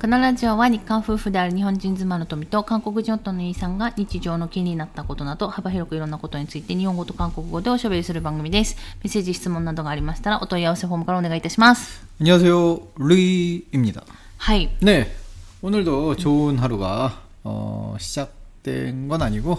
このラジオは日韓夫婦である日本人妻の富と韓国人夫のイーさんが日常の気になったことなど幅広くいろんなことについて日本語と韓国語でおしゃべりする番組です。メッセージ、質問などがありましたらお問い合わせフォームからお願いいたします。 안녕하세요. 루이입니다. はい。 네. 오늘도 좋은 하루가 어, 시작된 건 아니고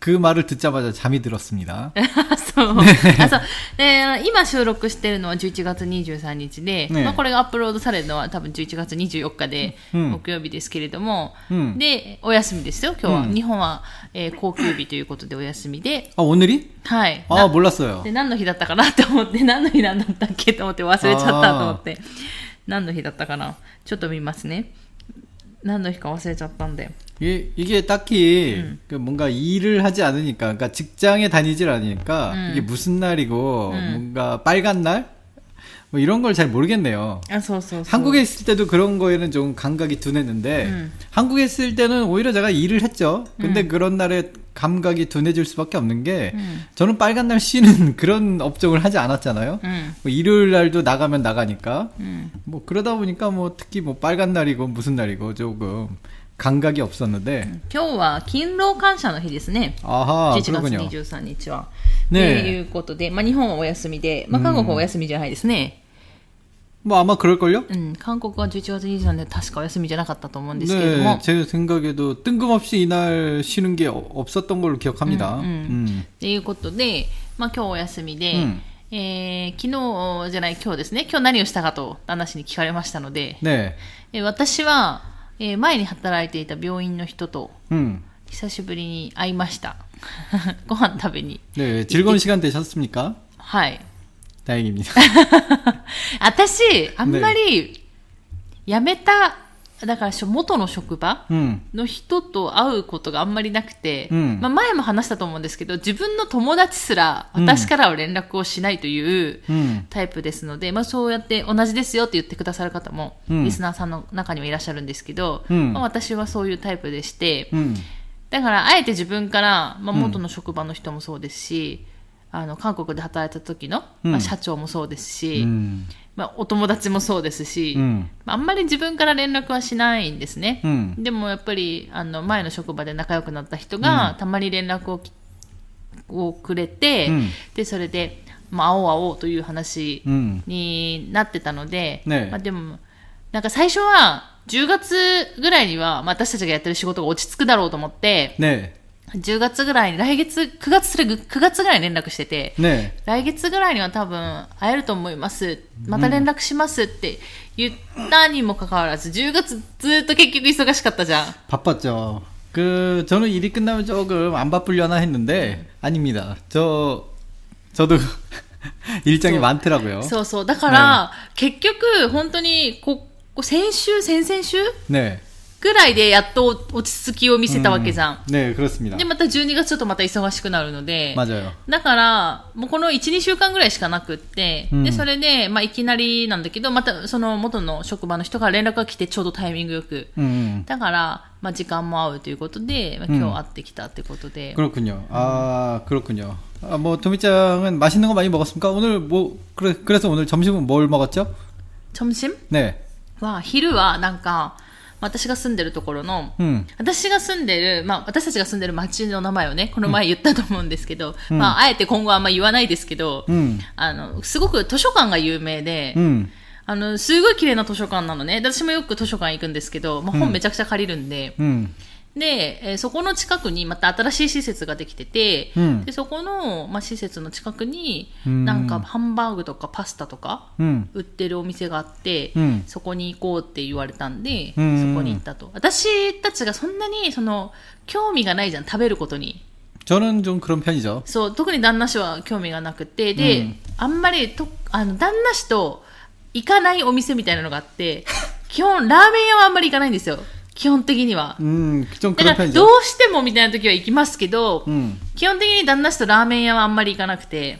그 말을 듣자마자 잠이 들었습니다. そう。あそうで今収録してるのは11月23日で、ねまあ、これがアップロードされるのは多分11月24日で、うん木曜日ですけれども、うんで、お休みですよ、今日は。うん日本は、えー、高級日ということでお休みで、 아 오늘이? はい。 아 な 몰랐어요. で、何の日だったかなって思って、何の日なんだったっけと思って忘れちゃったと思って。何の日だったかなちょっと見ますね。何の日か忘れちゃったんで。 이게, 딱히 음. 그 뭔가 일을 하지 않으니까, 그러니까 직장에 다니질 않으니까 음. 이게 무슨 날이고 음. 뭔가 빨간 날? 뭐 이런 걸 잘 모르겠네요. 아, 소, 소, 소. 한국에 있을 때도 그런 거에는 좀 감각이 둔했는데 음. 한국에 있을 때는 오히려 제가 일을 했죠. 근데 음. 그런 날에 감각이 둔해질 수밖에 없는 게 음. 저는 빨간 날 쉬는 그런 업종을 하지 않았잖아요. 뭐 일요일 날도 나가면 나가니까 뭐 그러다 보니까 뭐 특히 뭐 빨간 날이고 무슨 날이고 조금 감각이 없었는데 今日は勤労感謝の日ですね。 아하 11月 그렇군요. 23日は。ねということで、まあ、日本はお休みで、まあ、韓国はお休みじゃないですね。 뭐 아마 그럴걸요? うん、韓国は11月23日で確かお休みじゃなかったと思うんですけれど 네, も、 제 생각에도 뜬금없이 이날 쉬는 게 어- 없었던 걸로 기억합니다. 음, 음. ということで、まあ、今日お休みで、うんえー昨日じゃない今日ですね、今日何をしたかと旦那氏に聞かれましたので、 네, えー私は、 えー前に働いていた病院の人と 음. 久しぶりに会いました。ご飯食べに。 네, 즐거운 시간 되셨습니까? はい。 다행입니다. 私、あんまり、辞めた、 だから元の職場の人と会うことがあんまりなくて、うん、まあ、前も話したと思うんですけど自分の友達すら私からは連絡をしないというタイプですので、うん、まあ、そうやって同じですよって言ってくださる方も、うん、リスナーさんの中にもいらっしゃるんですけど、まあ、私はそういうタイプでして、だからあえて自分から、まあ、元の職場の人もそうですし、あの韓国で働いた時の、まあ、社長もそうですし。まあ、お友達もそうですし、うん、あんまり自分から連絡はしないんですね、うん、でもやっぱりあの前の職場で仲良くなった人が、たまに連絡ををくれて、うん、でそれで、まあ、会おう会おうという話になってたので、ね、まあ、でもなんか最初は10月ぐらいには、まあ、私たちがやってる仕事が落ち着くだろうと思って、ね、10月ぐらいに来月9月それ9月ぐらいに連絡してて、 네, 来月ぐらいには多分会えると思います。また連絡しますって言ったにもかかわらず、10月ずっと結局忙しかったじゃん。 바빴죠. 그 저는 일이 끝나면 조금 안 바쁘려나 했는데 아닙니다. 저 저도 일정이 저- 많더라고요. そうそう。だから、結局、本当に、こ、こ先週、先々週 네, ぐらいでやっと落ち着きを見せたわけじゃん。 네 그렇습니다. で、また12月ちょっとまた忙しくなるので、 맞아요. だから、もうこの1、2週間ぐらいしかなくって、うんで、それで、まあ、いきなりなんだけど、またその元の職場の人から連絡が来て、ちょうどタイミングよく。 음, だから、まあ、時間も合うということで、まあ、今日会ってきたってことで。 그렇군요. 아 그렇군요. 아, 뭐 도미짱은 맛있는 거 많이 먹었습니까? 오늘 뭐 그래, 그래서 오늘 점심은 뭘 먹었죠? 점심 네, は、昼はなんか、 私が住んでるところの、うん、私が住んでる、まあ、私たちが住んでる町の名前をね、この前言ったと思うんですけど、うん、まあ、あえて今後あんま言わないですけど、うん、あの、すごく図書館が有名で、あの、すごい綺麗な図書館なのね。私もよく図書館行くんですけど、まあ、本めちゃくちゃ借りるんで、で、えーそこの近くにまた新しい施設ができてて、うんでそこの、まあ、施設の近くに、うんなんかハンバーグとかパスタとか 음, 売ってるお店があって、うんそこに行こうって言われたんで、うんそこに行ったと。私たちがそんなに、その、興味がないじゃん、食べることに。 저는 좀 그런 편이죠. そう、特に旦那氏は興味がなくて、で、うんあんまりと、あの、旦那氏と行かないお店みたいなのがあって、基本、ラーメン屋はあんまり行かないんですよ。 基 基本的には。 음, 좀 だ 그런 から、 편이죠. どうしてもみたいな時は行きますけど、 음. 基本的に旦那氏とラーメン屋はあんまり行かなくて、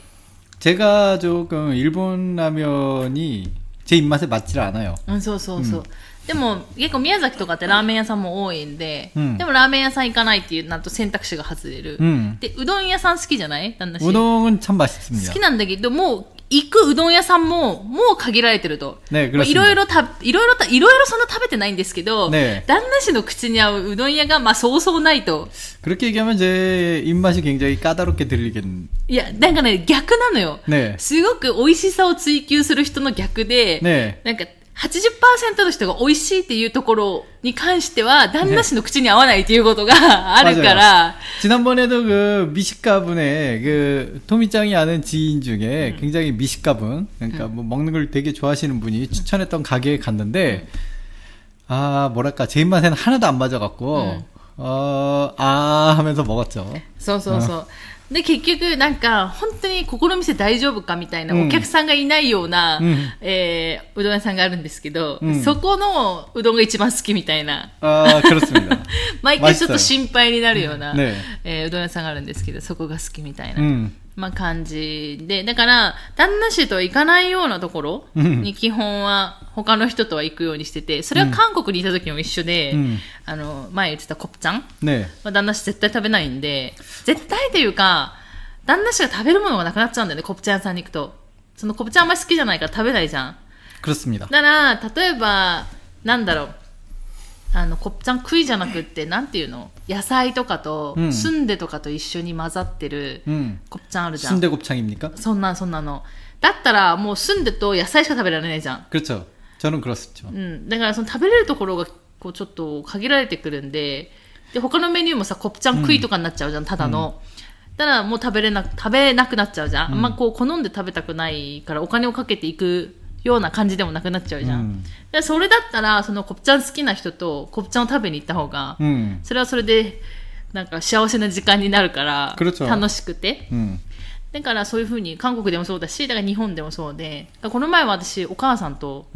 제가 조금 일본 라면이 제 입맛에 맞질 않아요. うん、そうそうそう。でも、結構宮崎とかってラーメン屋さんも多いんで、うんでもラーメン屋さん行かないっていう、なんと選択肢が外れる。 음. で、うどん屋さん好きじゃない旦那氏。 우동은 참 好 맛있습니다. きなんだけど、もう、 行くうどん屋さんも、もう限られてると。ねもうい 그렇습니다 ろいろた、いろいろた、いろいろそんな食べてないんですけど、ね旦那氏の口に合ううどん屋が、まあ、そうそうないと。 그렇게 얘기하면 제 입맛이 굉장히 까다롭게 들리겠. いや、なんかね、逆なのよ。 네. すごく美味しさを追求する人の逆で、 네. なんか、 80%の人が美味しいっていうところに関しては、旦那氏の口に合わないっていうことがあるから、 지난번에도 그 미식가분의 그 토미짱이 아는 지인 중에 굉장히 미식가분, 그러니까 뭐 먹는 걸 되게 좋아하시는 분이 추천했던 가게에 갔는데, 아, 뭐랄까, 제 입맛에는 하나도 안 맞아갖고, 어, 아 하면서 먹었죠. そうそうそう。 で結局なんか本当にここの店大丈夫かみたいな、お客さんがいないような、うん、えー、うどん屋さんがあるんですけど、うん、そこのうどんが一番好きみたいな。あ 毎回ちょっと心配になるような、うんね、えー、うどん屋さんがあるんですけどそこが好きみたいな、うん、まあ、感じで、だから、旦那氏と行かないようなところに基本は他の人とは行くようにしてて、それは韓国にいた時も一緒で、うん、あの、前言ってたコプちゃん、ね、ま旦那氏絶対食べないんで、絶対というか、旦那氏が食べるものがなくなっちゃうんだよね、コプちゃん屋さんに行くと。そのコプちゃんあんまり好きじゃないから食べないじゃん。だから、例えば、なんだろう、あの、コプチャン食いじゃなくって、なんていうの野菜とかと、うんスンデとかと一緒に混ざってる、 음, コプチャンあるじゃん。 순대곱창입니까? そんな、そんなの。だったら、もうスンデと野菜しか食べられないじゃん。 그렇죠. 저는 그렇습니다. うん。だから、その食べれるところが、こう、ちょっと限られてくるんで、で、他のメニューもさ、コプチャン食いとかになっちゃうじゃん、ただの。だから、もう食べれな、食べなくなっちゃうじゃん。あんまこう、好んで食べたくないから、お金をかけていく ような感じでもなくなっちゃうじゃん、うん、それだったらそのコプちゃん好きな人とコプちゃんを食べに行った方が、うん、それはそれでなんか幸せな時間になるから楽しくて、だからそういうふうに韓国でもそうだしだから日本でもそうでこの前は私お母さんと、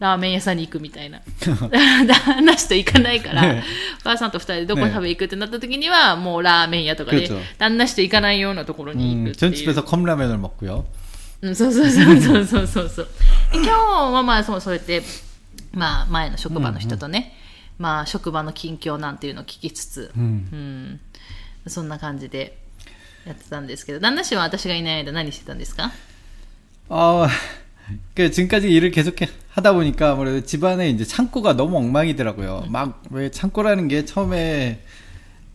ラーメン屋さんに行くみたいな。旦那氏と行かないから、ね、お母さんと2人でどこ食べに行くってなった時には、ね、もうラーメン屋とかで旦那氏と行かないようなところに行くっていう。うん。うん、そうそうそうそうそうそうそう。で今日はまあそうそうやって、まあ前の職場の人とね、まあ職場の近況なんていうのを聞きつつ、 음. うん、そんな感じでやってたんですけど、旦那氏は私がいない間何してたんですか 어, 그 지금까지 일을 계속 해- 하다 보니까 아무래도 집안에 이제 창고가 너무 엉망이더라고요. 막 왜 창고라는 게 처음에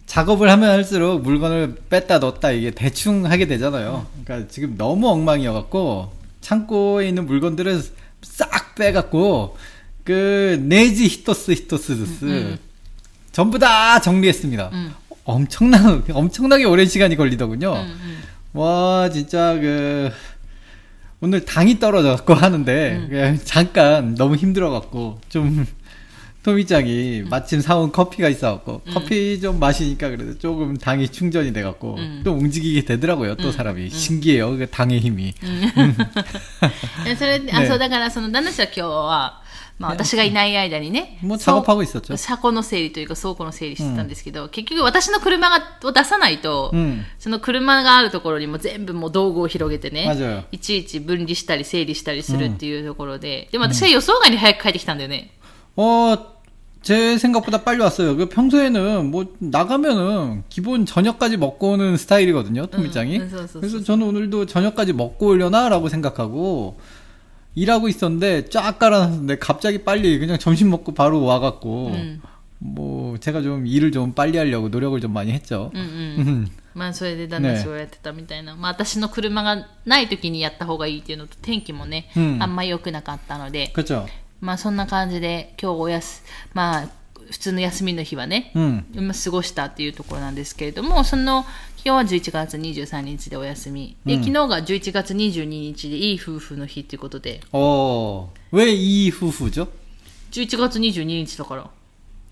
작업을 하면 할수록 물건을 뺐다 넣었다 이게 대충 하게 되잖아요. 그러니까 지금 너무 엉망이어갖고 창고에 있는 물건들은 싹 빼갖고 그 내지 히토스 히토스 드스 음, 음. 전부 다 정리했습니다. 음. 엄청난 엄청나게 오랜 시간이 걸리더군요. 음, 음. 와 진짜 그 오늘 당이 떨어져갖고 하는데 음. 잠깐 너무 힘들어갖고 좀 토미짱이 마침 사온 커피가 있어 갖고 커피 좀 마시니까 그래도 조금 당이 충전이 돼 갖고 음. 또 움직이게 되더라고요 또 사람이 신기해요 그 당의 힘이 えそれで、あ、ねそう、だから、その、旦那氏は今日は、まあ、私がいない間にね、 뭐 そう 작업하고 있었죠 車庫の整理というか倉庫の整理してたんですけど、結局私の車がを出さないと、うんその車があるところにも全部もう道具を広げてね 맞아요 いちいち分離したり整理したりするっていうところで、でも私は予想外に早く帰ってきたんだよね。 어, 제 생각보다 빨리 왔어요. 그 평소에는 뭐 나가면은 기본 저녁까지 먹고 오는 스타일이거든요, 토미짱이. 음, 그래서, 그래서, 그래서 저는 오늘도 저녁까지 먹고 오려나라고 생각하고 일하고 있었는데 쫙 깔아놨는데 갑자기 빨리 그냥 점심 먹고 바로 와갖고 음. 뭐 제가 좀 일을 좀 빨리 하려고 노력을 좀 많이 했죠. うんうん。 음. まあそれで旦那氏をやってたみたいな。まあ私の車がない時にやった方がいいっていうのと天気もね、うんあんま良くなかったので、 그렇죠. まあそんな感じで今日おやす、まあ普通の休みの日はね、うん、過ごしたっていうところなんですけれども、その、今日は11月23日でお休み。で、うん、昨日が11月22日でいい夫婦の日ということで。おお。왜いい夫婦じゃ ?11 月22日だから。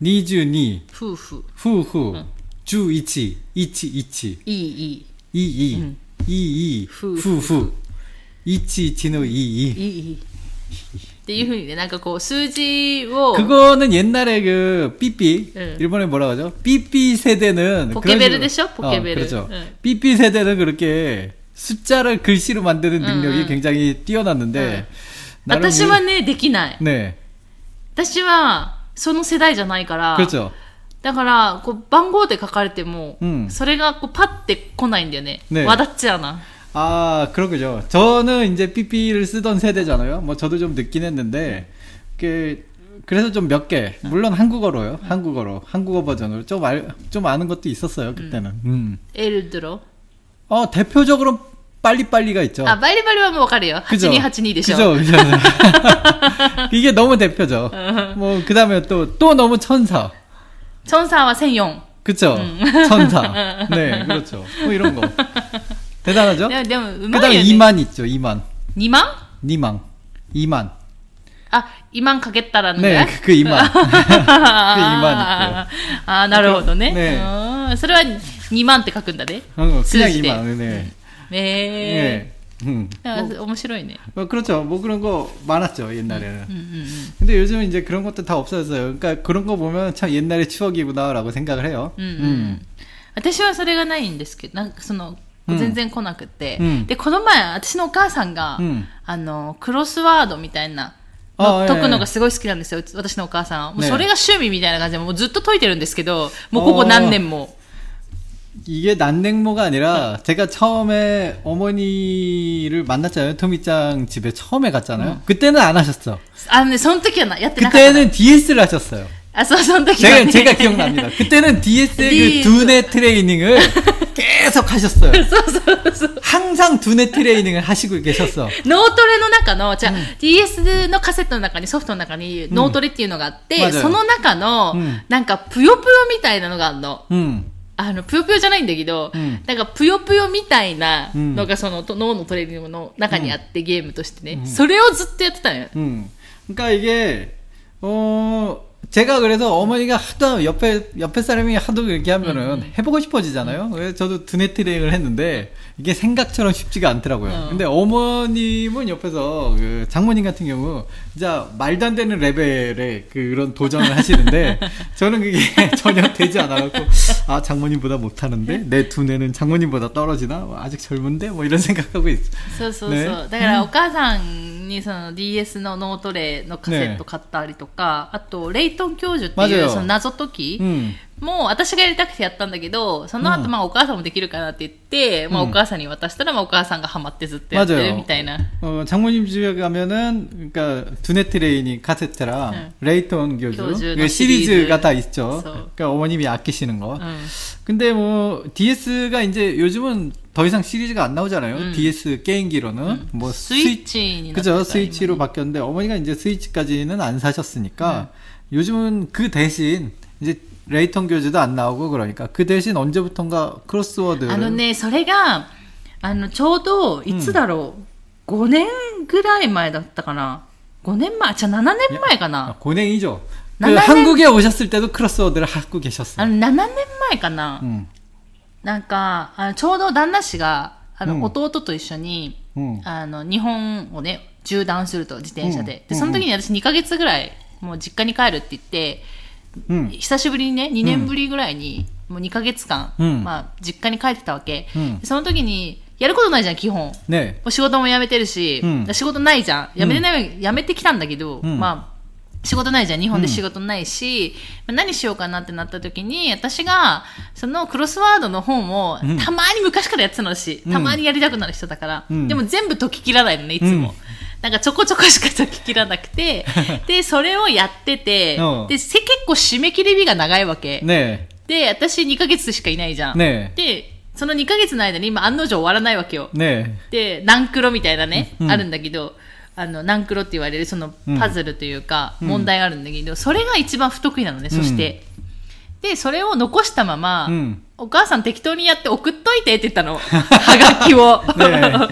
22。夫婦。夫婦。うん、11。11。いい、いい。いい、いい。いい、いい。夫婦。夫婦。11のいい。いい。っていうふうにね、なんかこう、数字を、 그거는 옛날에 그 삐삐 응. 일본에 뭐라고 하죠? 삐삐 세대는 포케베르 그런 되죠? 식으로- 포케베르. 어, 그렇죠. 응. 삐삐 세대는 그렇게 숫자를 글씨로 만드는 능력이 응, 응. 굉장히 뛰어났는데 나름 私はね、できない。 네 私は、その世代じゃないから、 그렇죠. だから、こう、番号で書かれても、うんそれがこう、パッて来ないんだよね。ねわだっちゃうな。 아, 그러군요. 저는 이제 PP를 쓰던 세대잖아요. 뭐 저도 좀 늦긴 했는데, 그, 그래서 좀 몇 개, 물론 한국어로요. 한국어로, 한국어 버전으로 좀 알, 좀 아는 것도 있었어요, 그때는. 음. 음. 예를 들어? 어, 대표적으로 빨리빨리가 있죠. 아, 빨리빨리 하면 와가래요. 하진이, 하진이 되죠. 그죠, 그죠. 이게 너무 대표죠. 어. 뭐, 그 다음에 또, 또 너무 천사. 천사와 생용. 그쵸. 음. 천사. 네, 그렇죠. 뭐 이런 거. 대단하죠? でも、でも、う 그 まい 다음에 よね。 2만 있죠, 2만. 2万 2만. 2만. あ、2万かけたらね。 네, 그, 그 2만. 그 2만 있고요. あー、なるほどね。ねうんそれは2万って書くんだね。 어, 그냥 数字で 2만. 네. え 네. 음. ー。あ面白いね。 뭐 그렇죠. 뭐 그런 거 많았죠, 옛날에는. うんうんうん。 근데 요즘은 이제 그런 것도 다 없어졌어요. 그러니까 그런 거 보면 참 옛날의 추억이구나라고 생각을 해요. うんうんうん私はそれがないんですけど、なんかその、 全然来なくて、うんで、この前、私のお母さんが、うんあの、クロスワードみたいな、あの解くのええがすごい好きなんですよ、うち私のお母さんは。もうねそれが趣味みたいな感じで、もうずっと解いてるんですけど、もうここ何年も。 이게 난냉모가 아니라 제가 처음에 어머니를 만났잖아요. 토미짱 집에 처음에 갔잖아요. 그때는 안 하셨어. あのね、その時はなやってなかったの。 그때는 DS를 하셨어요. あ、そう、その時は、 제가, ね。 제가 기억납니다. 그때는 DS의 DS. 그 두뇌 트레이닝을 계속 하셨어요. 항상 두뇌 트레이닝을 하시고 계셨어. 脳トレの中の、じゃあ、DS のカセットの中に、ソフトの中に脳トレっていうのがあって、맞아요 その中の、うんなんか、ぷよぷよみたいなのがあるの。 음. あの、ぷよぷよじゃないんだけど、うんなんか、ぷよぷよみたいなうんのが、その、と脳のトレーニングの中にあって、ゲームとしてね、それをずっとやってたのよ。 음. 그러니까 이게 어 제가 그래서 어머니가 하도 옆에 옆에 사람이 하도 그렇게 하면은 해보고 싶어지잖아요. 그래서 저도 두뇌 트레이닝을 했는데 이게 생각처럼 쉽지가 않더라고요. 어. 근데 어머님은 옆에서 그 장모님 같은 경우 진짜 말도 안 되는 레벨의 그런 도전을 하시는데 저는 그게 전혀 되지 않아갖고 아 장모님보다 못하는데 내 두뇌는 장모님보다 떨어지나 뭐 아직 젊은데 뭐 이런 생각하고 있어. そうそうそう。ねだから、お母さんにその DS の脳トレのカセット買ったりとか、あと、レイ トン教授ってい 맞아요 う、その謎解き、 음. もう私がやりたくてやったんだけど、その後、うんまあお母さんもできるかなって言って、まあうんお母さんに渡したら、まあお母さんがハマってずっとやってる 맞아요 みたいな。 어, 장모님 집에 가면은, 그러니까, 두뇌 트레이닝 카세트랑, 응. 레이톤 교주, 교주, 그 너 시리즈가 시리즈. 다 있죠. 그래서. 그러니까 어머님이 아끼시는 거. うん。 근데 뭐, DS가 이제 요즘은 더 이상 시리즈가 안 나오잖아요. 응. DS 게임기로는. 뭐, スイッチになって 그죠. た 스위치로 今 바뀌었는데, 어머니가 이제 스위치까지는 안 사셨으니까, 요즘은 그 대신, 이제, 레이톤 교주도 안 나오고 그러니까, 그 대신 언제부턴가 크로스워드. あのね、それが、あの、ちょうど、いつだろう、5年ぐらい前だったかな。5年前、じゃあ7年前か 아, な。 고냉이죠. 그 나나는- 한국에 오셨을 때도 크로스워드를 하고 계셨어요. あの、7年前かな。 음. なんか、あのちょうど旦那氏が、あの、うん弟と一緒に、 음. あの、日本をね、縦断すると、自転車で。うんで、その時に私2ヶ月ぐらい、 もう実家に帰るって言って、 음. 久しぶりにね、2年ぶりぐらいに、もう2ヶ月間、うんまあ、実家に帰ってたわけ。うんでその時に、やることないじゃん、基本。も 네. う仕事も辞めてるし、うん仕事ないじゃん。辞めてない、辞めてきたんだけど、うんまあ、仕事ないじゃん。日本で仕事ないし、まあ何しようかなってなった時に、私が、そのクロスワードの本を、うんたまに昔からやってたのし、うんたまにやりたくなる人だから、うんでも全部解き切らないのね、いつも。なんかちょこちょこしか解ききらなくて、で、それをやってて、で、せ、結構締め切り日が長いわけ。ねで、私2ヶ月しかいないじゃん。ねで、その2ヶ月の間に今案の定終わらないわけよ。ねで、何クロみたいなね、うん、あるんだけど、あの、何クロって言われるそのパズルというか、問題があるんだけど、うん、それが一番不得意なのね、そして。うん、で、それを残したまま、うん。お母さん適当にやって送っといてって言ったの。はがきを。ね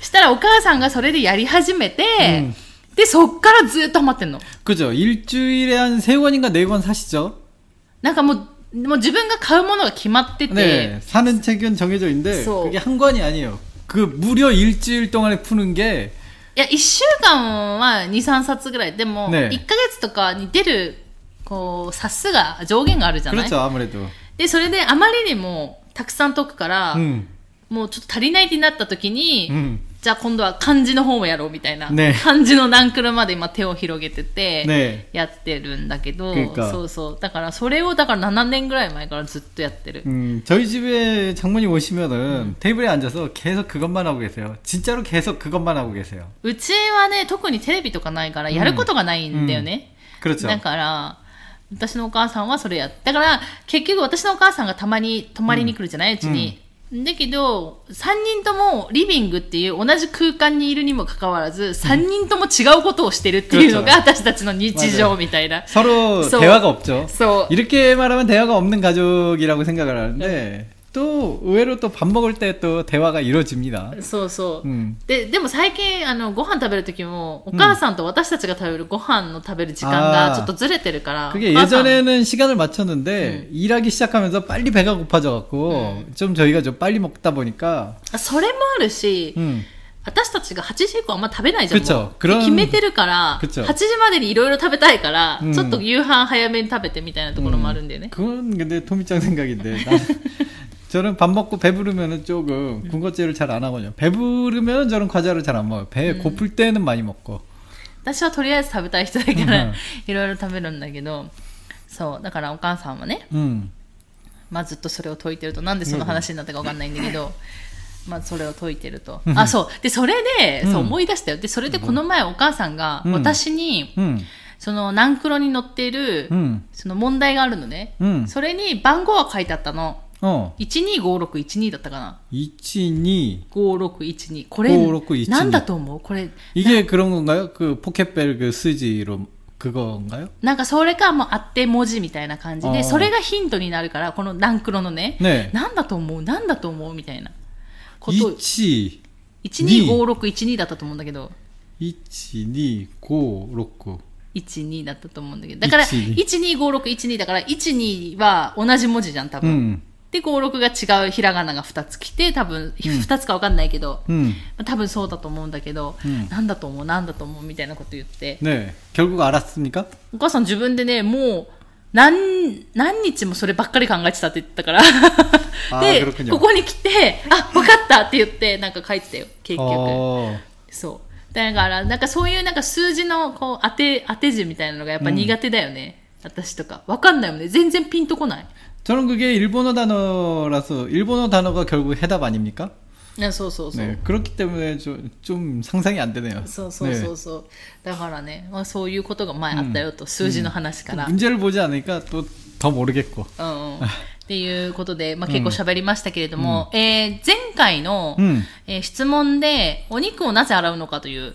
したらお母さんがそれでやり始めて、うんで、そっからずっとハマってんの。 그죠. 일주일에 한 세 권인가 네 권 사시죠? なんかもう、もう自分が買うものが決まってて、 네. 사는 책은 정해져 있는데 소. 그게 한 권이 아니에요. 그 무려 일주일 동안에 푸는 게 いや、1週間は2、3冊ぐらい。でも、ね1ヶ月とかに出る、こう、冊数が、上限があるじゃない 그렇죠 아무래도 で、それであまりにもたくさん解くから、 음, もうちょっと足りないってなった時に、 음. じゃあ今度は漢字の方もやろうみたいな。ね漢字のナンクルまで今手を広げてて、ねやってるんだけど、 그러니까 そうそう。だからそれをだから7年ぐらい前からずっとやってる。 음, 저희 집에 장모님 오시면은 테이블에 앉아서 계속 그것만 하고 계세요. 진짜로 계속 그것만 하고 계세요. うちはね、特にテレビとかないからやることがないんだよね。 그렇죠. だから、 私のお母さんはそれやっだから、結局私のお母さんがたまに泊まりに来るじゃない、うちに。だけど、3人ともリビングっていう同じ空間にいるにもかかわらず、3人とも違うことをしてるっていうのが私たちの日常みたいな。 서로 So- 대화가 없죠. そう。 이렇게 말하면 대화가 없는 가족이라고 생각을 하는데 또 의외로 또 밥 먹을 때 또 대화가 이루어집니다. そうそう。 음. で、でも最近、あの、ご飯食べるときも、お母さんと私たちが食べるご飯の食べる時間がちょっとずれてるから。 그게 お母さん 예전에는 시간을 맞췄는데 일하기 시작하면서 빨리 배가 고파져 갖고 좀 저희가 좀 빨리 먹다 보니까 それもあるし、 음. 私たちが8時以降あんま食べないじゃん。 그쵸 もう 그런 で決めてるから、 그쵸 8時までにいろいろ食べたいから、うんちょっと夕飯早めに食べてみたいなところもあるんだよね。 그건 근데 토미짱 생각인데 나- 저는 밥 먹고 배부르면은 조금 군것질을 잘 안 하거든요. 배부르면 저는 과자를 잘 안 먹어요. 배 고플 때는 많이 먹고. 私はとりあえず食べたい人だから、うんいろいろ食べるんだけど、そう、だからお母さんはね、 음. まあずっとそれを解いてると、なんでその話になったかわかんないんだけど、まあそれを解いてると。あ、そう。で、それで、そう思い出したよ。で、それでこの前お母さんがうん私に、 음. そのナンクロに載っている、 음. その問題があるのね。 음. それに番号が書いてあったの。 어. 125612だったかな。 12 5612。これ、 5612なんだと思うこれ、 이게 그런 건가요? 그 포켓벨 그 스지로 그건가요? なんかそれがもうあって文字みたいな感じで、あーそれがヒントになるから、このナンクロのね、ねなんだと思うなんだと思うみたいなことを、 1 125612だったと思うんだけど、 1256 12だったと思うんだけど、だから、 12 125612だから、12は同じ文字じゃん、多分。 음. で、56が違うひらがなが2つ来て、多分、2つかわかんないけど、 음. まあ多分そうだと思うんだけど、うんなんだと思うなんだと思うみたいなこと言って、 네. 결국 알았습니까? お母さん自分でね、もう、何、何日もそればっかり考えてたって言ってたから。あーで、 그렇군요 ここに来て、あ、わかったって言って、なんか書いてたよ、結局。 어. そう。だから、なんかそういうなんか数字のこう当て、当て字みたいなのがやっぱ苦手だよね。私とか。わかんないもんね。全然ピンとこない。 저는 그게 일본어 단어라서 일본어 단어가 결국 해답 아닙니까? ねそうそうそう。 네. 그렇기 때문에 좀, 좀 상상이 안 되네요. そうそうそうそう。だからね、まあ、そういうことが前あったよと、数字の話から。 문제를 보지 않으니까 또 더 모르겠고. うんうんっていうことで、まあ、結構喋りましたけれども、えー前回の、うんえー質問で、お肉をなぜ洗うのかという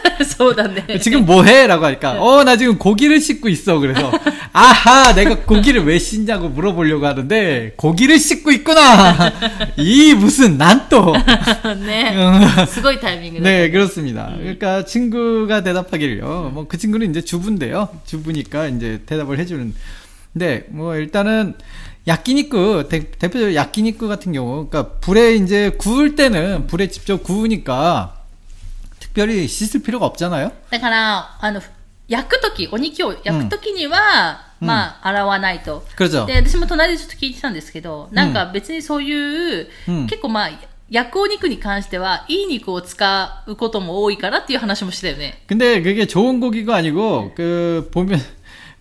서운하네. 지금 뭐 해? 라고 하니까, 네. 어, 나 지금 고기를 씻고 있어. 그래서, 아하, 내가 고기를 왜 씻냐고 물어보려고 하는데, 고기를 씻고 있구나! 이 무슨 난또! 네. 수고이 타이밍. 네, 그렇습니다. 음. 그러니까 친구가 대답하기를요. 뭐 그 친구는 이제 주부인데요. 주부니까 이제 대답을 해주는. 근데 뭐 일단은, 야끼니쿠 대, 표적으로 야끼니쿠 같은 경우 그러니까 불에 이제 구울 때는 불에 직접 구우니까 특별히 씻을 필요가 없잖아요. だから、あの、焼くとき、お肉を焼くときには、うんまあ、洗わないと。 그렇죠. で、私も隣でちょっと聞いてたんですけど、なんか別にそういう、うん結構まあ、焼くお肉に関しては、いい肉を使うことも多いからっていう話もしてたよね。 근데 그게 좋은 고기가 아니고 그 보면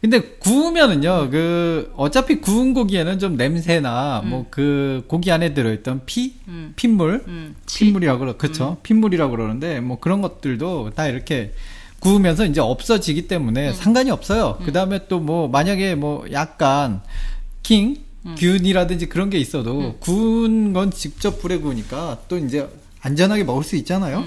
근데 구우면은요 그 어차피 구운 고기에는 좀 냄새나 뭐그 고기 안에 들어있던 피? 음. 핏물? 음, 핏물이라고 그러 그쵸? 핏물이라고 그러는데 뭐 그런 것들도 다 이렇게 구우면서 이제 없어지기 때문에 상관이 없어요. 그 다음에 또 뭐 만약에 뭐 약간 킹? 균이라든지 그런 게 있어도 구운 건 직접 불에 구우니까 또 이제 안전하게 먹을 수 있잖아요.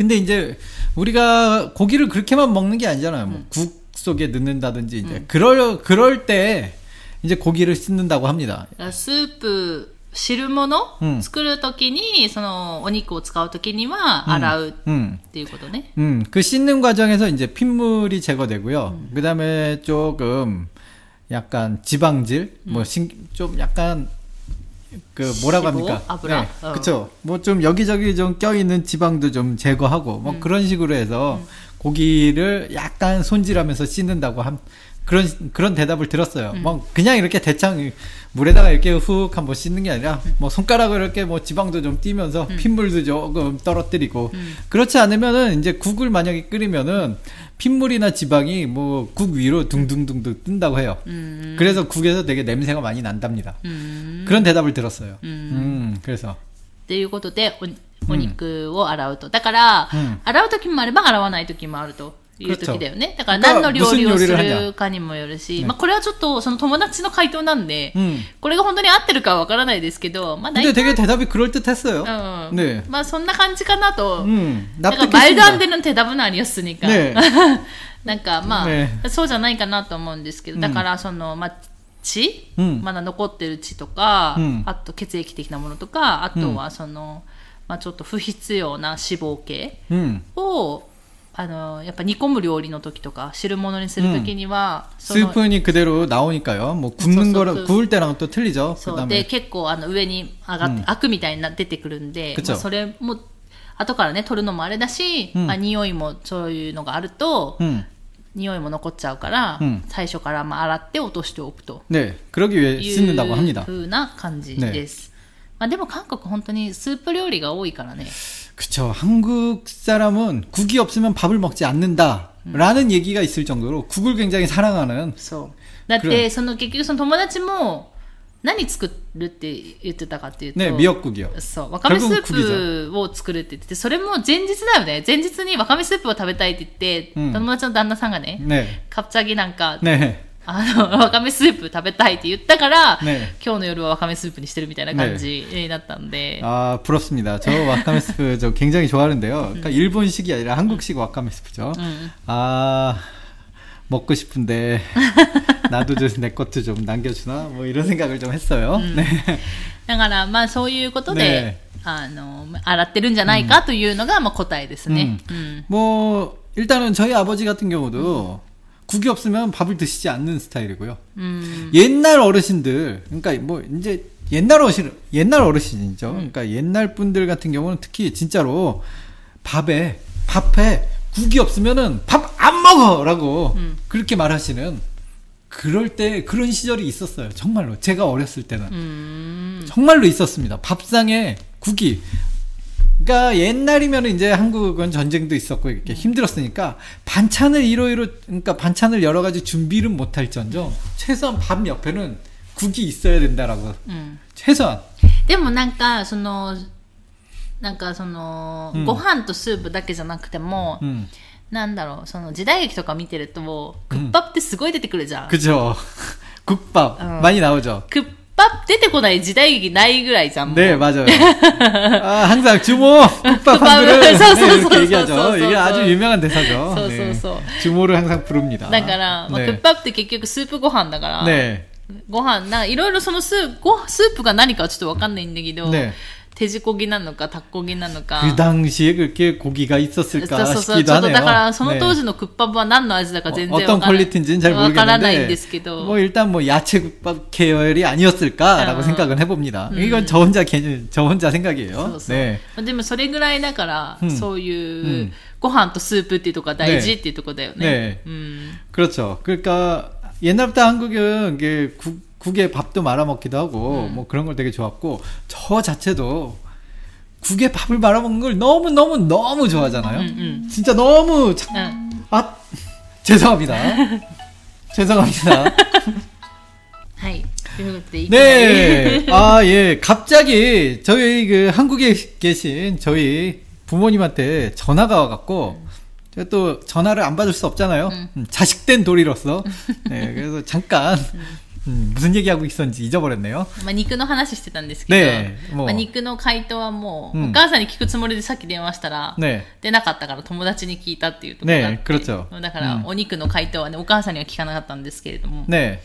근데 이제 우리가 고기를 그렇게만 먹는 게 아니잖아요. 뭐 국 속에 넣는다든지 이제 그럴 그럴 때 이제 고기를 씻는다고 합니다. スープ汁物、うん作るときにそのお肉を使うときには洗うっ 음. ていうことね、 음, 그 씻는 과정에서 이제 핏물이 제거되고요. 그 다음에 조금 약간 지방질, 뭐, 신, 좀 약간, 그, 뭐라고? 합니까? 아브라? 어. 그쵸. 뭐 좀 여기저기 좀 껴있는 지방도 좀 제거하고, 뭐 그런 식으로 해서 고기를 약간 손질하면서 씻는다고 함, 그런, 그런 대답을 들었어요. 뭐, 그냥 이렇게 대창 물에다가 이렇게 훅 한번 씻는 게 아니라, 뭐 손가락으로 이렇게 뭐 지방도 좀 띄면서 핏물도 조금 떨어뜨리고, 그렇지 않으면은 이제 국을 만약에 끓이면은 핏물이나 지방이 뭐 국 위로 둥둥둥둥 뜬다고 해요. 음. 그래서 국에서 되게 냄새가 많이 난답니다. うん、 그런 대답을 들었어요. 음, 그래서. っていうことでおお肉を洗うと。だから、うん洗うときもあれば洗わないときもあると いうときだよね。だからだから何の料理をす無数に料理をるかにもよるし、まあこれはちょっとその友達の回答なんで、 음. これが本当に合ってるかはわからないですけど、まあ大 근데 体、 되게 대답이 그럴듯했어요. うん、 네. まあそんな感じかなと。 음, なんか말도안 납득했습니다. 되는 대답은 아니었으니까. ねなんかまあ、ねそうじゃないかなと思うんですけど、だからその、まあ、血、うんまだ残ってる血とか、うんあと血液的なものとか、あとはその、まあちょっと不必要な脂肪系 음. を、 あの、やっぱ煮込む料理の時とか、汁物にする時には、その 스푼이 그대로 나오니까요. 뭐 굽는 소스, 거랑 그- 구울 때랑 또 틀리죠. そうで 그다음에 結構あの上に上がって、アクみたいにな出てくるんで、 그쵸 まあ、それも後からね取るのもあれだし、うんまあ、匂いもそういうのがあると、 음. 匂いも残っちゃうから、うん最初からまあ洗って落としておくと 네. 그러기 위해 い 씻는다고 う 합니다. 風な感じです、まあ、でも韓国本当にスープ料理が多いからね 그쵸. 한국 사람은 국이 없으면 밥을 먹지 않는다. 라는 얘기가 있을 정도로 국을 굉장히 사랑하는 そうだっくるてその結局その友達も何作るって言ってたかっていうと、 네, 미역국이요. そう、わかめス 결국은 ープを作るって言ってて、それも前日だよね。前日にわかめスープを食べたいって言って、うん友達の旦那さんがね、 네. カプチャギなんか、 네. あの、わかめスープ食べたいって言ったから、ね今日の夜はわかめスープにしてるみたいな感じになったんで、 아, 부럽습니다. 저 와카메 스프 저 굉장히 좋아하는데요. 그러니까 일본식이 아니라 한국식 와카메 스프죠. 음. 아, 먹고 싶은데 나도 좀 내 것도 좀 남겨주나? 뭐 이런 생각을 좀 했어요. 네. だから、まあそういうことで、ねあの、洗ってるんじゃないかというのが、まあ答えですね。うん。 뭐 일단은 저희 아버지 같은 경우도 국이 없으면 밥을 드시지 않는 스타일이고요. 음. 옛날 어르신들, 그러니까 뭐 이제 옛날 어르신, 옛날 어르신이죠. 음. 그러니까 옛날 분들 같은 경우는 특히 진짜로 밥에 밥에 국이 없으면은 밥 안 먹어라고 음. 그렇게 말하시는 그럴 때 그런 시절이 있었어요. 정말로 제가 어렸을 때는 음. 정말로 있었습니다. 밥상에 국이 그러니까 옛날이면 이제 한국은 전쟁도 있었고 이렇게 힘들었으니까 반찬을 이러이러 그러니까 반찬을 여러 가지 준비를 못할전정 최소한 밥 옆에는 국이 있어야 된다라고 うん。 최소한 でもなんか、その、なんかその、うんご飯とスープだけじゃなくても、 음 なんだろう、その時代劇とか見てると、クッパってすごい出てくるじゃん。 그죠 국밥 어. 많이 나오죠 ク ッパ出てこない時代劇ないぐらいじゃん。もう 네 맞아요 아 항상 주모 국밥 국밥을- 한 그릇 소, 소, 네, 소, 이렇게 소, 얘기하죠 소, 소, 이게 소. 아주 유명한 대사죠 소, 네. 소, 소. 주모를 항상 부릅니다 だから、まあ、 네. クッパって結局スープご飯だから、 네 ご飯、なんかいろいろそのスープ、ごスープが何かはちょっとわかんないんだけど、 네. 手仕込ぎなのか、タッコギなのか。 그 당시에 그렇게 고기가 そう 있었을까 そうそう。ち 싶기도 ょっと 하네요. だから、その当 네. 時のクッパは何の味だか全然 어떤 わからない。 퀄리티인지는 잘 わからないん 모르겠는데 ですけど。 뭐 일단 뭐 야채국밥 계열이 아니었을까라고 어. 생각은 해봅니다. 음. 이건 저 혼자 개념, 저 혼자 생각이에요. そうそう。 네. まあでもそれぐらいだから、うんそういう、うんご飯とスープっていうとこが大事ねっていうとこだよね。 네. うん。 그렇죠. 그러니까 옛날부터 한국은 이게 국, 국에 밥도 말아 먹기도 하고 음. 뭐 그런 걸 되게 좋았고 저 자체도 국에 밥을 말아 먹는 걸 너무 너무 너무 좋아하잖아요. 음, 음. 진짜 너무 참... 아 죄송합니다. 죄송합니다. 하이. 네. 아, 예. 갑자기 저희 그 한국에 계신 저희 부모님한테 전화가 와갖고 또 전화를 안 받을 수 없잖아요. 음. 음, 자식된 도리로서. 네. 그래서 잠깐 음, 무슨 얘기하고 있었는지 잊어버렸네요. まあ、肉の話してたんですけど、ねえもうまあ、肉の回答はもう、うんお母さんに聞くつもりでさっき電話したら、 네. 出なかったから友達に聞いたっていうところがあって、ねえ그렇죠 だから、うんお肉の回答はね、お母さんには聞かなかったんですけれども、 네.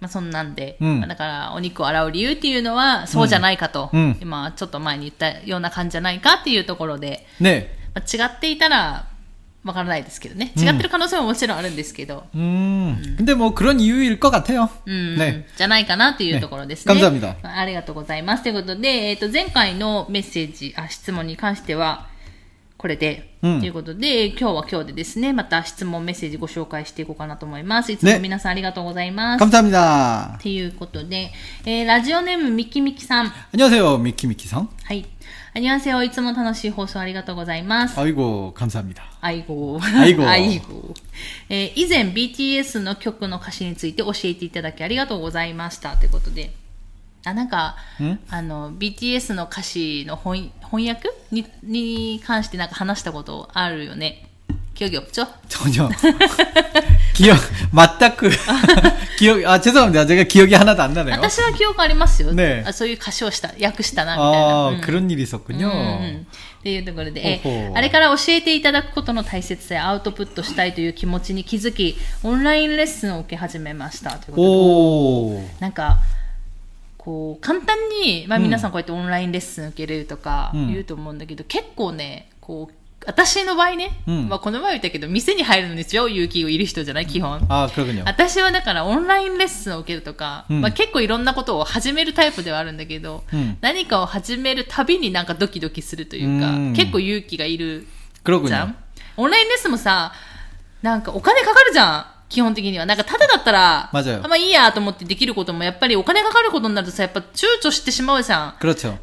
まあ、そんなんで、うんまあだから、お肉を洗う理由っていうのは、そうじゃないかと、うん今、ちょっと前に言ったような感じじゃないかっていうところで、 네. まあ、違っていたら、 わからないですけどね。うん違ってる可能性ももちろんあるんですけど、 음, 근데 뭐 그런 이유일 것 같아요. うん、 네. じゃないかなっていうところですね。ね감사합니다 ありがとうございます。ということで、えっ、と、前回のメッセージ、あ、質問に関しては、 これで、うんということで、今日は今日でですね、また質問、メッセージご紹介していこうかなと思います。いつもね皆さんありがとうございます。 감사합니다. っていうことで、えーラジオネームミキミキさん。 안녕하세요, 미키미키상. はい。あにわせよ、いつも楽しい放送ありがとうございます。 아이고, 감사합니다. アイゴアイゴアイゴえー以前 BTS の曲の歌詞について教えていただきありがとうございました。ということで。 あ、なんか、んあの、BTS の歌詞の翻翻訳にに関してなんか話したことあるよね。記憶없죠? 전혀. 기억, 맞다크. 기억, 아, 죄송합니다. 제가 기억이 하나도 안 나네요. 私は記憶ありますよ。ねあそういう歌詞をした、訳したな、みたいな。 아, うん 그런 일이 있었군요. うんうんっていうところで、えほうほうあれから教えていただくことの大切さやアウトプットしたいという気持ちに気づき、オンラインレッスンを受け始めました。ということで 오. なんか、 こう簡単に、まあ、皆さんこうやってオンラインレッスン受けれるとか言うと思うんだけど、うん、結構ねこう私の場合ね、うん、まあこの前言ったけど店に入るのに超勇気をいる人じゃない？基本、うん、あ私はだからオンラインレッスンを受けるとか、まあ、結構いろんなことを始めるタイプではあるんだけど、何かを始めるたびになんかドキドキするというか、結構勇気がいるじゃん？オンラインレッスンもさなんかお金かかるじゃん。基本的には。なんか、ただだったら、まあまいいやと思ってできることも、やっぱりお金かかることになるとさ、やっぱ躊躇してしまうじゃん。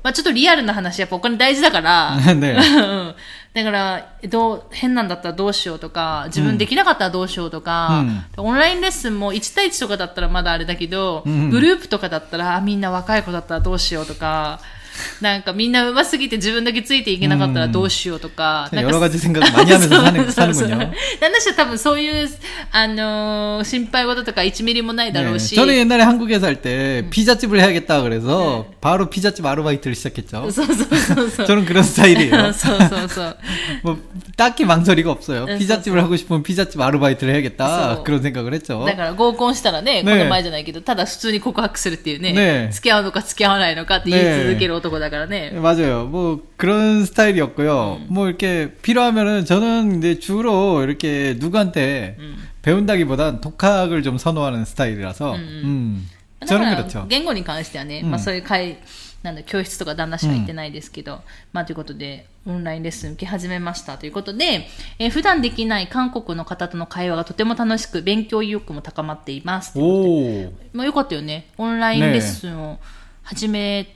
まあちょっとリアルな話、やっぱお金大事だから。だから、どう、変なんだったらどうしようとか、自分できなかったらどうしようとか、うん、オンラインレッスンも1対1とかだったらまだあれだけど、うん、グループとかだったら、みんな若い子だったらどうしようとか、なんかみんな上手すぎて自分だけついていけなかったらどうしようとか、なんか 여러 가지 생각을 많이 하면서 사는, そうそう 사는군요. 私は多分そういう、あのー心配事とか1ミリもないだろ 네, うし、 저는 옛날에 한국에 살 때 피자집을 해야겠다 그래서 바로 피자집 아르바이트를 시작했죠. そうそうそうそう。 저는 그런 스타일이에요. そうそうそう。 뭐 딱히 망설이가 없어요. 네, 피자집을 하고 싶으면 피자집 아르바이트를 해야겠다 そう 그런 생각을 했죠. だから合コンしたらね、ねこの前じゃないけど、ただ普通に告白するっていうね、ね付き合うのか付き合わないのかって言い続ける男 だからね。 네, 맞아요. 뭐 그런 스타일이었고요. 뭐 이렇게 필요하면은 저는 이제 주로 이렇게 누구한테 배운다기보단 독학을 좀 선호하는 스타일이라서 음, だか 저는 ら 그렇죠. 言語に関してはね、うんまあそういう会、なんだ、教室とか旦那氏は行ってないですけど、まあということで、オンラインレッスン受け始めましたということで、えー普段できない韓国の方との会話がとても楽しく、勉強意欲も高まっています。 오. まあよかったよね。オンラインレッスンを始め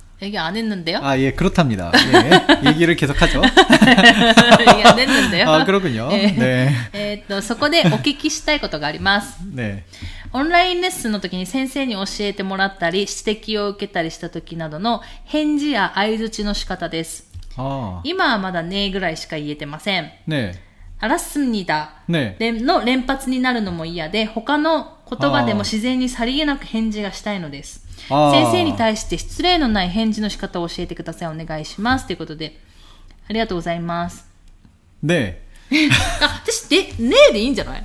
얘기 안 했는데요? 아, 예, 그렇답니다. 예, 얘기를 계속하죠. 얘기 안 했는데요? 아, 그렇군요. えー 네. えーっと、そこでお聞きしたいことがあります。 네. オンラインレッスンの時に先生に教えてもらったり、指摘を受けたりした時などの返事や相槌の仕方です。 아, 今はまだねぐらいしか言えてません。 네. あらすみだ。 네. の連発になるのも嫌で、他の言葉でも自然にさりげなく返事がしたいのです。 あー先生に対して失礼のない返事の仕方を教えてください。お願いします。ということで、ありがとうございます。 네. あ、私、で、ねえでいいんじゃない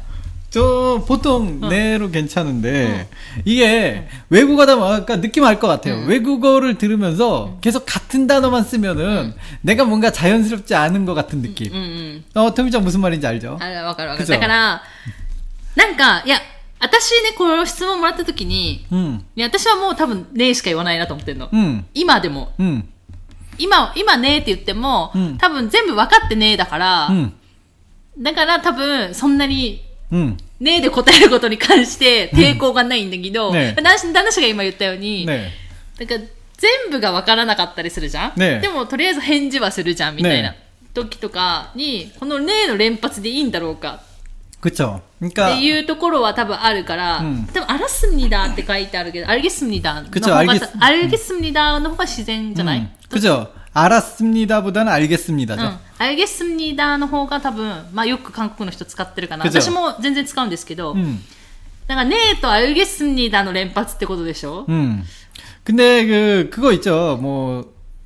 저 보통 네로 괜찮은데 이게 외국어다 보니까 느낌 알 것 같아요. 외국어를 들으면서 계속 같은 단어만 쓰면은 내가 뭔가 자연스럽지 않은 것 같은 느낌. うんうん。 어, 토미짱 무슨 말인지 알죠? あわかるわかる。くぞだから、なんか、いや、 私ね、この質問もらった時に、うん、私はもう多分、ねえしか言わないなと思ってるの。うん、今でも。うん、今、今ねえって言っても、うん、多分全部分かってねえだから、うん、だから多分、そんなに、ねえで答えることに関して抵抗がないんだけど、うんね、旦那氏が今言ったように、ね、んか全部が分からなかったりするじゃん、ね、でもとりあえず返事はするじゃんみたいな、時とかに、このねえの連発でいいんだろうか 그쵸. って 그러니까 いうところは多分あるから、うん多分アラスミニダって書いてあるけど、アルゲスミニダのくちょ方が、アルゲスアルゲスミニダの方が自然じゃない、 음, 그죠. 알았습니다보다는 알겠습니다죠. うん。アルゲスミニダの方が多分、まあよく韓国の人使ってるかな。くちょ私も全然使うんですけど、 음, なんかねえとアルゲスミニダの連発ってことでしょ、 음. 근데 그 그거 있죠. 뭐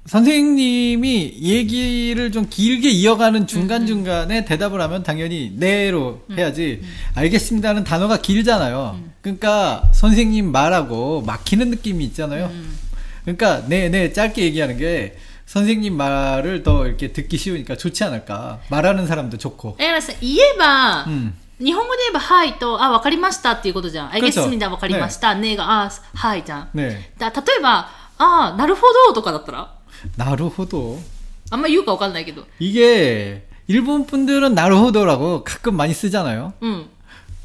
선생님이 얘기를 좀 길게 이어가는 중간 중간에 대답을 하면 당연히 네로 해야지. 알겠습니다는 단어가 길잖아요. 그러니까 선생님 말하고 막히는 느낌이 있잖아요. 그러니까 네네 짧게 얘기하는 게 선생님 말을 더 이렇게 듣기 쉬우니까 좋지 않을까. 말하는 사람도 좋고. だからさ、言えば、 음. 日本語で言えば、はいと、あ、わかりましたっていうことじゃん。アルゲスミニダくちょわかりました。ねえが、あ、はいじゃん。 네. だ例えば、あなるほどとかだったら 나루호도. あんま言うかわかんないけど。 이게 일본 분들은 나루호도라고 가끔 많이 쓰잖아요. うん。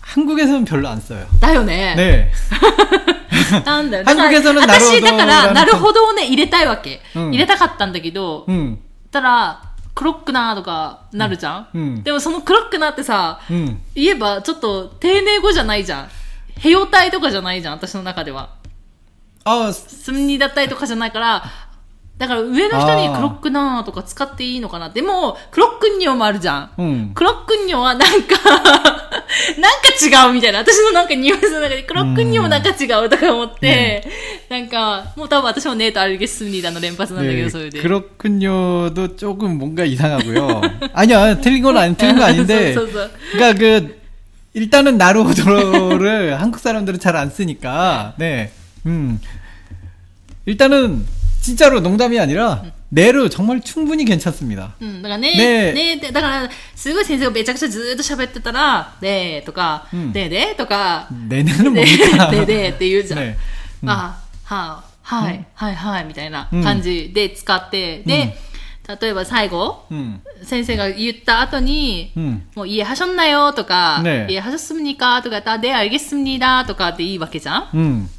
한국에서는 별로 안 써요. だよね。 네. なんだよ。韓国語のだから私、なるほどだから、なんてなるほどをね、入れたいわけ。うん入れたかったんだけど、 음, たら、クロックなーとかなるじゃん、うんでもそのクロックなーってさ、 음. 言えばちょっと丁寧語じゃないじゃん。へよ体とかじゃないじゃん、私の中では。 아, すみにだったりとかじゃないから、 だから上の人にあークロックなーとか使っていいのかな。でも、クロックンニョもあるじゃん。 음. クロックンニョはなんかなんか違うみたいな。私のなんかニュースの中で、クロックンニョもなんか違うとか思って、なんか、もう多分私もネートアルゲスミニダの連発なんだけ 네, ど、それで。 그렇군요도 조금 뭔가 이상하고요. 아니야, 틀린 건 아니, 틀린 거 아닌데. そうそうそう。 그러니까 그 일단은 나루호도를 한국 사람들은 잘 안 쓰니까. 네. 음. 일단은 진짜로 농담이 아니라 내로 정말 충분히 괜찮습니다. うん、だからね、ねねって、だから、すごい先生がめちゃくちゃずーっと喋ってたら、ねえとか、うんねえでとか、 내내는 ね 뭡니까? えでって言うじゃん。 네. 음. あ、はあ、はい、はい、はい、みたいなうん感じで使って、で、例えば最後、 음. 先生が言った後に、 음. もう家はしょんなよとか、ね家はしょすむにかとか言ったら、で、あげすむにだとかっていいわけじゃん 음. だ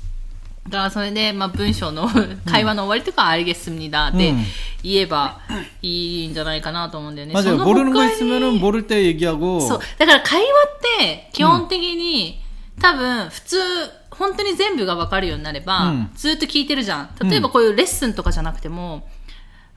からそれで、まあ、文章の会話の終わりとか、あげすむにだってうん言えばいいんじゃないかなと思うんだよね。 맞아요. その 모르는 거 他に 있으면은 모를 때 얘기하고. そう。だから会話って、基本的に、多分、普通、本当に全部が分かるようになれば、うんずっと聞いてるじゃん。例えばこういうレッスンとかじゃなくても、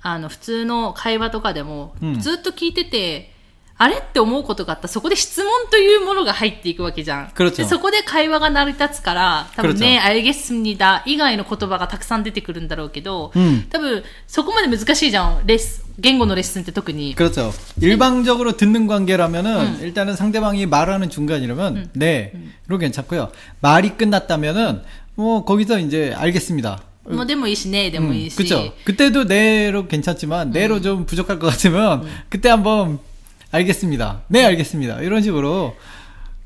あの、普通の会話とかでも、うんずっと聞いてて、 あれって思うことがあったら、そこで質問というものが入っていくわけじゃん。 그렇죠 でそこで会話が成り立つから、多分 그렇죠 ね、あれげすみだ以外の言葉がたくさん出てくるんだろうけど、うん多分、そこまで難しいじゃん。レッスン、言語のレッスンって特に。 그렇죠. 일방적으로 듣는 관계라면은 음. 일단은 상대방이 말하는 중간이라면 네로 괜찮고요. 말이 끝났다면은 뭐 거기서 이제 알겠습니다. もうでもいいしね、でもいいし。 그렇죠. 그때도 네로 괜찮지만 네로 좀 부족할 것 같으면 그때 한번 알겠습니다. 네 알겠습니다. 이런 식으로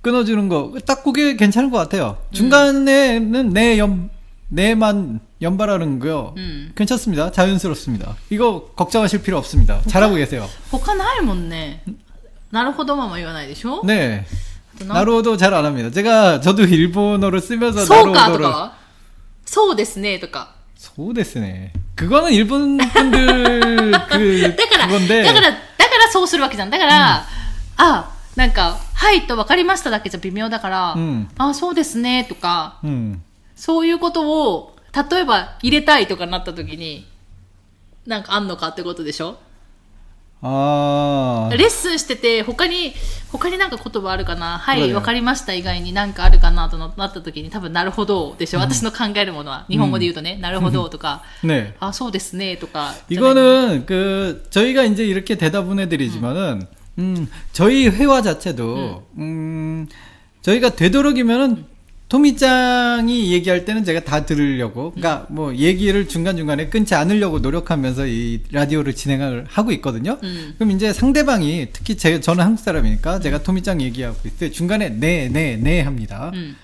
끊어주는 거 딱 그게 괜찮을 것 같아요. 중간에는 네 연, 네만 연발하는 거요. 음. 괜찮습니다. 자연스럽습니다. 이거 걱정하실 필요 없습니다. 잘하고 계세요. 他ないもんね。なるほどまま言わないでしょ 네. あとな 나로도 잘 안 합니다. 제가 저도 일본어를 쓰면서 そうかと 나로도를 かそうですねとか。 소데스네. 그거는 일본 분들 그 だから、 그건데 だから、だから そうするわけじゃん。だから、あ、なんか、はいと分かりましただけじゃ微妙だから、うんあ、そうですねとか、 음. そういうことを、例えば入れたいとかなった時に、なんかあんのかってことでしょ？아. レッスンしてて、他に、他になんか言葉あるかなはい、そうだねわかりました以外になんかあるかなとなった時に、多分なるほどでしょ、私の考えるものは。日本語で言うとね、なるほどとか、 네. あ、そうですねとか。じゃない 이거는 그 저희가 이제 이렇게 대답은 해드리지만은 음 저희 회화 자체도 음 저희가 되도록이면은 토미짱이 얘기할 때는 제가 다 들으려고 그러니까 뭐 얘기를 중간 중간에 끊지 않으려고 노력하면서 이 라디오를 진행을 하고 있거든요. 음. 그럼 이제 상대방이 특히 제 저는 한국 사람이니까 제가 토미짱 얘기하고 있을 때 중간에 네 네 네 합니다. うん。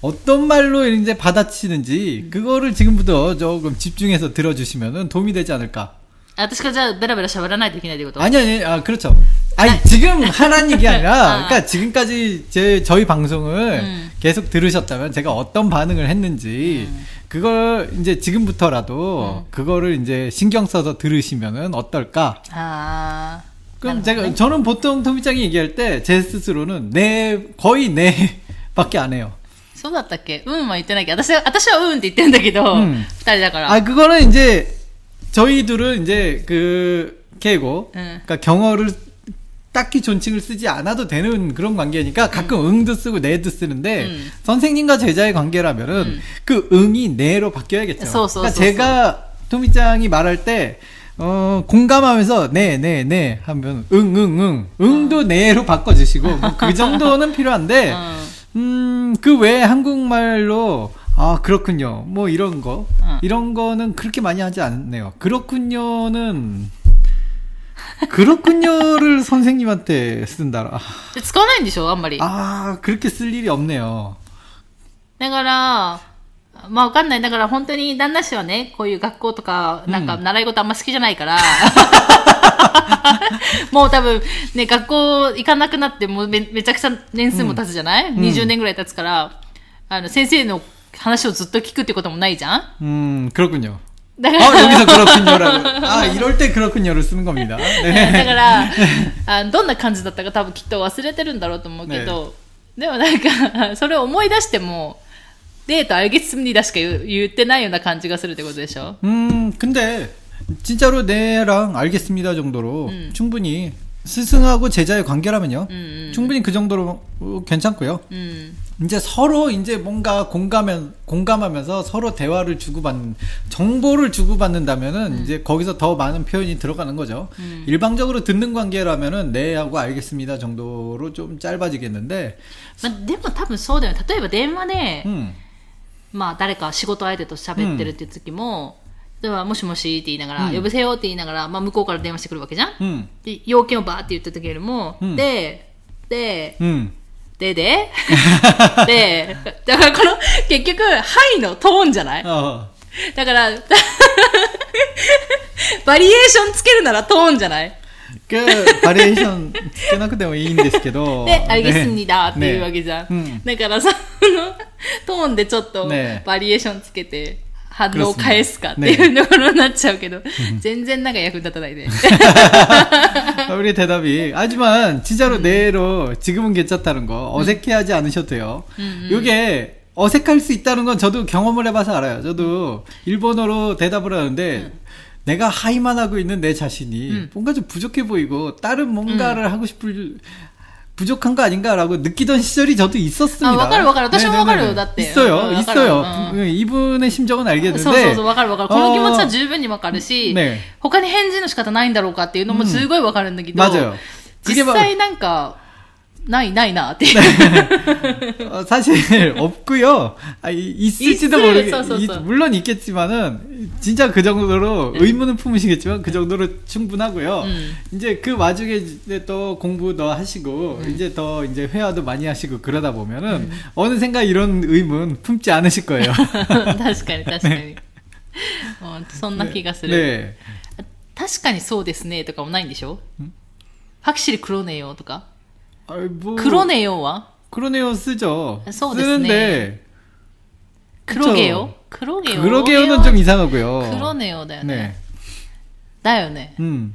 어떤 말로 이제 받아치는지 그거를 지금부터 조금 집중해서 들어주시면은 도움이 되지 않을까. あ私がじゃあベラベラ喋らないといけないってこと 아니 아니 아 그렇죠. 아니 지금 하라는 얘기 아니라 아. 그러니까 지금까지 제 저희 방송을 음. 계속 들으셨다면 제가 어떤 반응을 했는지 그걸 이제 지금부터라도 그거를 이제 신경 써서 들으시면은 어떨까? あ 그럼 나는 제가 네. 저는 보통 토미짱이 얘기할 때 제 스스로는 네 거의 네밖에 안 해요. そうだったっけうんは言ってないけど、私は、私はうんって言ってんだけど、二、うん人だから。 아 그거는 이제 저희 둘은 이제 그 계고 응. 그러니까 경어를 딱히 존칭을 쓰지 않아도 되는 그런 관계니까 가끔 응도 쓰고 네도 쓰는데 응. 선생님과 제자의 관계라면은 응. 그 응이 네로 바뀌어야겠죠. 소, 소, 그러니까 소, 제가 토미짱이 말할 때 어, 공감하면서 네, 네, 네 하면 응, 응, 응. 응도 네로 바꿔 주시고 뭐 그 정도는 필요한데 うん。 음, 그 외에 한국말로 아, 그렇군요. 뭐 이런 거. 응. 이런 거는 그렇게 많이 하지 않네요. 그렇군요는 그렇군요를 선생님한테 쓴다라. で使わないんでしょあんまり。 아, 그렇게 쓸 일이 없네요. だから、まあわかんない。だから本当に旦那氏はね、こういう学校とか、なんか習い事あんま好きじゃないから、もう多分ね、学校行かなくなってもうめめちゃくちゃ年数も経つじゃない、?20 年ぐらい経つから、あの、先生の 話をずっと聞くってこともないじゃん 음, 그렇군요. だか 어, ら、 여기서 그렇군요라고. 아, 이럴 때 그렇군요를 쓰는 겁니다. だ 네. からあどんな感じだったか多分きっと忘れてるんだろうと思うけど、でもなんかそれを思い出してもデート알겠습니다しか言う言ってないような感じがするってことでしょ 음, 근데 진짜로 네랑 알겠습니다 정도로 음. 충분히 스승하고 제자의 관계라면요. 음, 충분히 그 정도로 어, 괜찮고요. うん。 이제 서로 이제 뭔가 공감면 공감하면서 서로 대화를 주고받는 정보를 주고받는다면은 이제 거기서 더 많은 표현이 들어가는 거죠. 일방적으로 듣는 관계라면은 네 하고 알겠습니다 정도로 좀 짧아지겠는데, まあ、でも多分そうだよね。例えば電話で、 음, まあ誰か仕事相手と喋ってるっていう時も、例 では、もしもしって言いながら、うん呼ぶせよって言いながら、まあ、向こうから電話してくるわけじゃん、うん。で、要件をばーって言った時よりも、うんで、で、うん。ででで、だからこの、結局、はいのトーンじゃない？だから、バリエーションつけるならトーンじゃない？バリエーションつけなくてもいいんですけど。で、あげすんにだっていうわけじゃん。ねうんだからさ、そのトーンでちょっとバリエーションつけて、反応を 그렇습니다 返すかっていうところになっちゃうけど、全然なんか役に立たないで。 우리 대답이 하지만 진짜로 네로 지금은 괜찮다는 거 어색해하지 않으셔도 돼요. 이게 어색할 수 있다는 건 저도 경험을 해봐서 알아요. 저도 일본어로 대답을 하는데 내가 하이만 하고 있는 내 자신이 뭔가 좀 부족해 보이고 다른 뭔가를 하고 싶을 부족한 거 아닌가라고 느끼던 시절이 저도 있었습니다. 아, わかるわかる。私もわかるよ。 네네네. だって。 있어요, うんわかる 있어요. うん 음, 이분의 심정은 そう 알겠는데. そうそう、わかるわかる。この気持ちは 어, 十分にわかるし、 네. 他に返事の仕方ないんだろうかっていうのもすごいわかるんだけど、 맞아요. 実際なんか、 ないないなっていう。 어, 사실 없고요. 아, 이- 있을지도 있을- 모르겠. 써, 써, 이- 써. 물론 있겠지만은 진짜 그 정도로 의문은 품으시겠지만 그 정도로 충분하고요. 음. 이제 그 와중에 이제 또 공부도 하시고 이제 더 이제 회화도 많이 하시고 그러다 보면은 어느샌가 이런 의문 품지 않으실 거예요. 確かに確かに。うんそんな気がする。 네. 確かにそうですねとかもないんでしょ확실히그러네요とか。 뭐 그러네요와 그러네요 쓰죠. 쓰는데 그러게요. 그러게요. 그러게요는 좀 이상하고요. 그러네요. 네. 네. 네. 나요, 네. 음.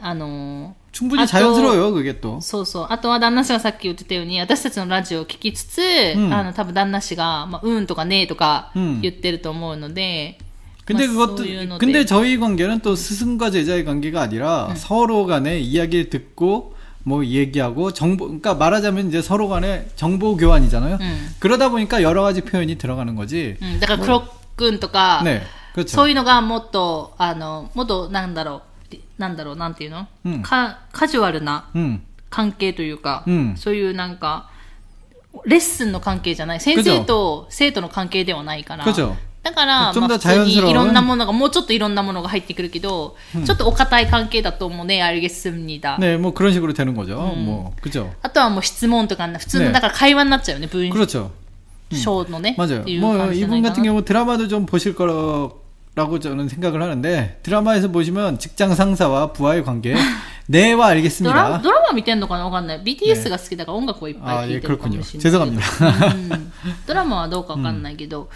あの 충분히 아, 자연스러워요, 그게 또. そうそう。あとは旦那氏がさっき言ってたように、私たちのラジオを聞きつつ、んあの、多分旦那氏が、まあ、うんとかねとかうん言ってると思うので、 근데 まあ 그것도 そういうので 근데 저희 관계는 또 스승과 제자의 관계가 아니라 서로 간에 이야기를 듣고 뭐 얘기하고 정보 그러니까 말하자면 이제 서로 간에 정보 교환이잖아요. うん。 그러다 보니까 여러 가지 표현이 들어가는 거지. うん。だから、黒くんとか、 네. 그렇죠. そういうのがもっと、あの、もっと、なんだろう、 なんだろう、なんていうの、うんかカジュアルな 음. 関係というか、うんそういうなんか、レッスンの関係じゃない。先生と生徒の関係ではないから。 그죠. だ だから、ちょっとまあ、普通に 자연스러운 いろんなものが、もうちょっといろんなものが入ってくるけど、ちょっとお堅い関係だと思うね、알겠습니다。 네, 뭐 그런 식으로 되는 거죠. 뭐 그죠. あとはもう質問とか、普通の、ねだから会話になっちゃうよね、文 그렇죠. 章のね。 맞아요. っていう 뭐 感じじゃない 이분 か 같은 な 경우 드라마도 좀 보실 거 라고 저는 생각을 하는데 드라마에서 보시면 직장 상사와 부하의 관계 네와 ドラ 알겠습니다. ドラマ見てんのかなわかんない。BTS が好きだから音楽をいっぱ 아 い聴 예 いてるかも 그렇군요. しれないけど。 죄송합니다. うんドラマはどうかわかんないけど、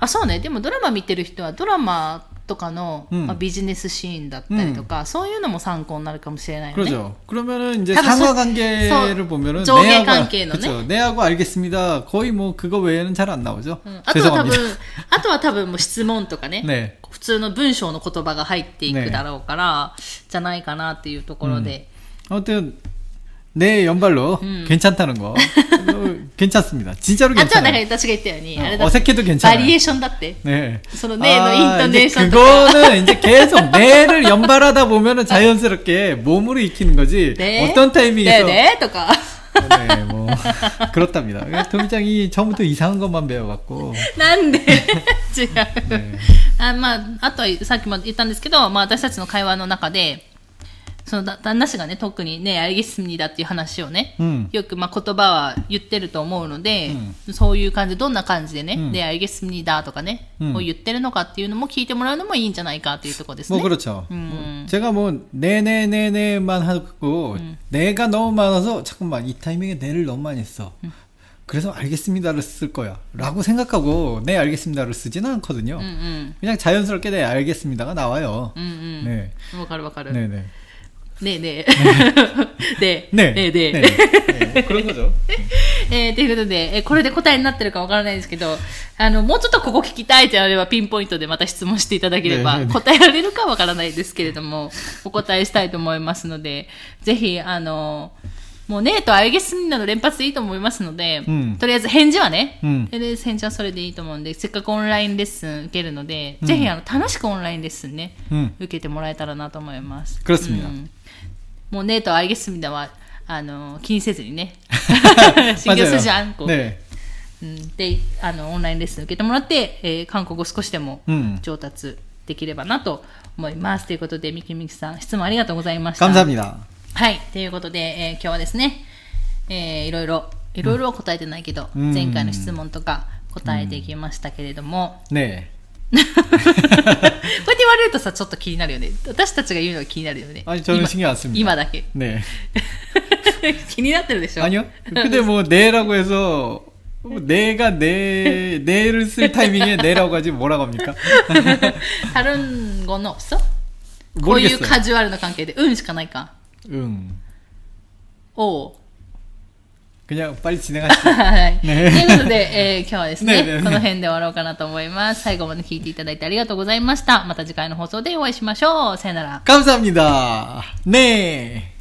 あ、そうね。でもドラマ見てる人はドラマ とかの、うんまあ、ビジネスシーンだったりとか、そういうのも参考になるかもしれないよね。 그렇죠. 그러면은 이제 다들 소- 상하관계를 소- 보면은 조개 네하고 관계는 그렇죠. 네하고 알겠습니다. 거의 뭐 그거 외에는 잘 안 나오죠. うんあとは多分 죄송합니다. 、あとは多分もう質問とかね。 네. 普通の文章の言葉が入っていくだろうから、じゃないかなっていうところで。 아무튼 내 연발로 괜찮다는 거 어, 괜찮습니다. 진짜로 あとはなんか 괜찮아요. 私が言ったように、 어, あれだ 어색해도 バリエ 괜찮아요. ーションだって。 네. そのねのイントネー 이제 ションとか。 그거는 이제 계속 내를 연발하다 보면은 자연스럽게 몸으로 익히는 거지. ね 어떤 타이밍에서 ねねとか。 네, 뭐 그렇답니다. 도미짱이 처음부터 이상한 것만 배워갖고 なんで違う。 네. あまあ、あとはさっきも言ったんですけど、まあ、私たちの会話の中で、 そのだ旦那氏がね、特にね、アイゲスミだっていう話をね、うんよくまあ言葉は言ってると思うので、そういう感じで、どんな感じでね、うんで、アイゲスミだとかね、うんを言ってるのかっていうのも聞いてもらうのもいいんじゃないかっていうところですね。 뭐 그렇죠. 음. 제가 뭐 네네네네만 하고 내가 너무 많아서 잠깐만 이 타이밍에 네를 너무 많이 했어. 그래서 알겠습니다를 쓸 거야. 라고 생각하고 네 알겠습니다를 쓰지는 않거든요. うんうん。 그냥 자연스럽게 네 알겠습니다가 나와요. うんうん。 네. わかるわかる。 네네. ねえねえ。で、ねえで。ねえ、黒魔女、ということで、え、これで答えになってるかわからないですけど、あの、もうちょっとここ聞きたいとあれば、ピンポイントでまた質問していただければ、答えられるかわからないですけれども、お答えしたいと思いますので、ぜひ、あの、もうねえとあやげすんなの連発でいいと思いますので、うん、とりあえず返事はね、うん、返事はそれでいいと思うんで、せっかくオンラインレッスン受けるので、うん、ぜひあの楽しくオンラインレッスンね、受けてもらえたらなと思います。もうねえとあやげすみだは、あの、気にせずにね、新業筋あんこ。ねうん、であのオンラインレッスン受けてもらって、えー、韓国語少しでも上達できればなと思います。ということで、ミキミキさん、質問ありがとうございました。감사합니다. はい。ということで、えー今日はですね、えーいろいろ、いろいろは答えてないけど、うん前回の質問とか答えていきましたけれども、 네. こうやって言われるとさ、ちょっと気になるよね。私たちが言うのが気になるよね。 아니 저는 今 신경 안 씁니다. 今だけ。 네. 気になってるでしょ 아니요. 근데 뭐 네라고 해서 뭐 내가 네 네를 쓸 타이밍에 네라고 하지 뭐라고 합니까? 다른 거는 없어? こういう 모르겠어요. カジュアルな関係で、うんしかないか。 응. おう。 그냥 빨리 진행하시죠. はい。と ねいうことで、えー今日はですねねねねこの辺で終わろうかなと思います。最後まで聞いていただいてありがとうございました。また次回の放送でお会いしましょう。さよなら。 감사합니다. 네.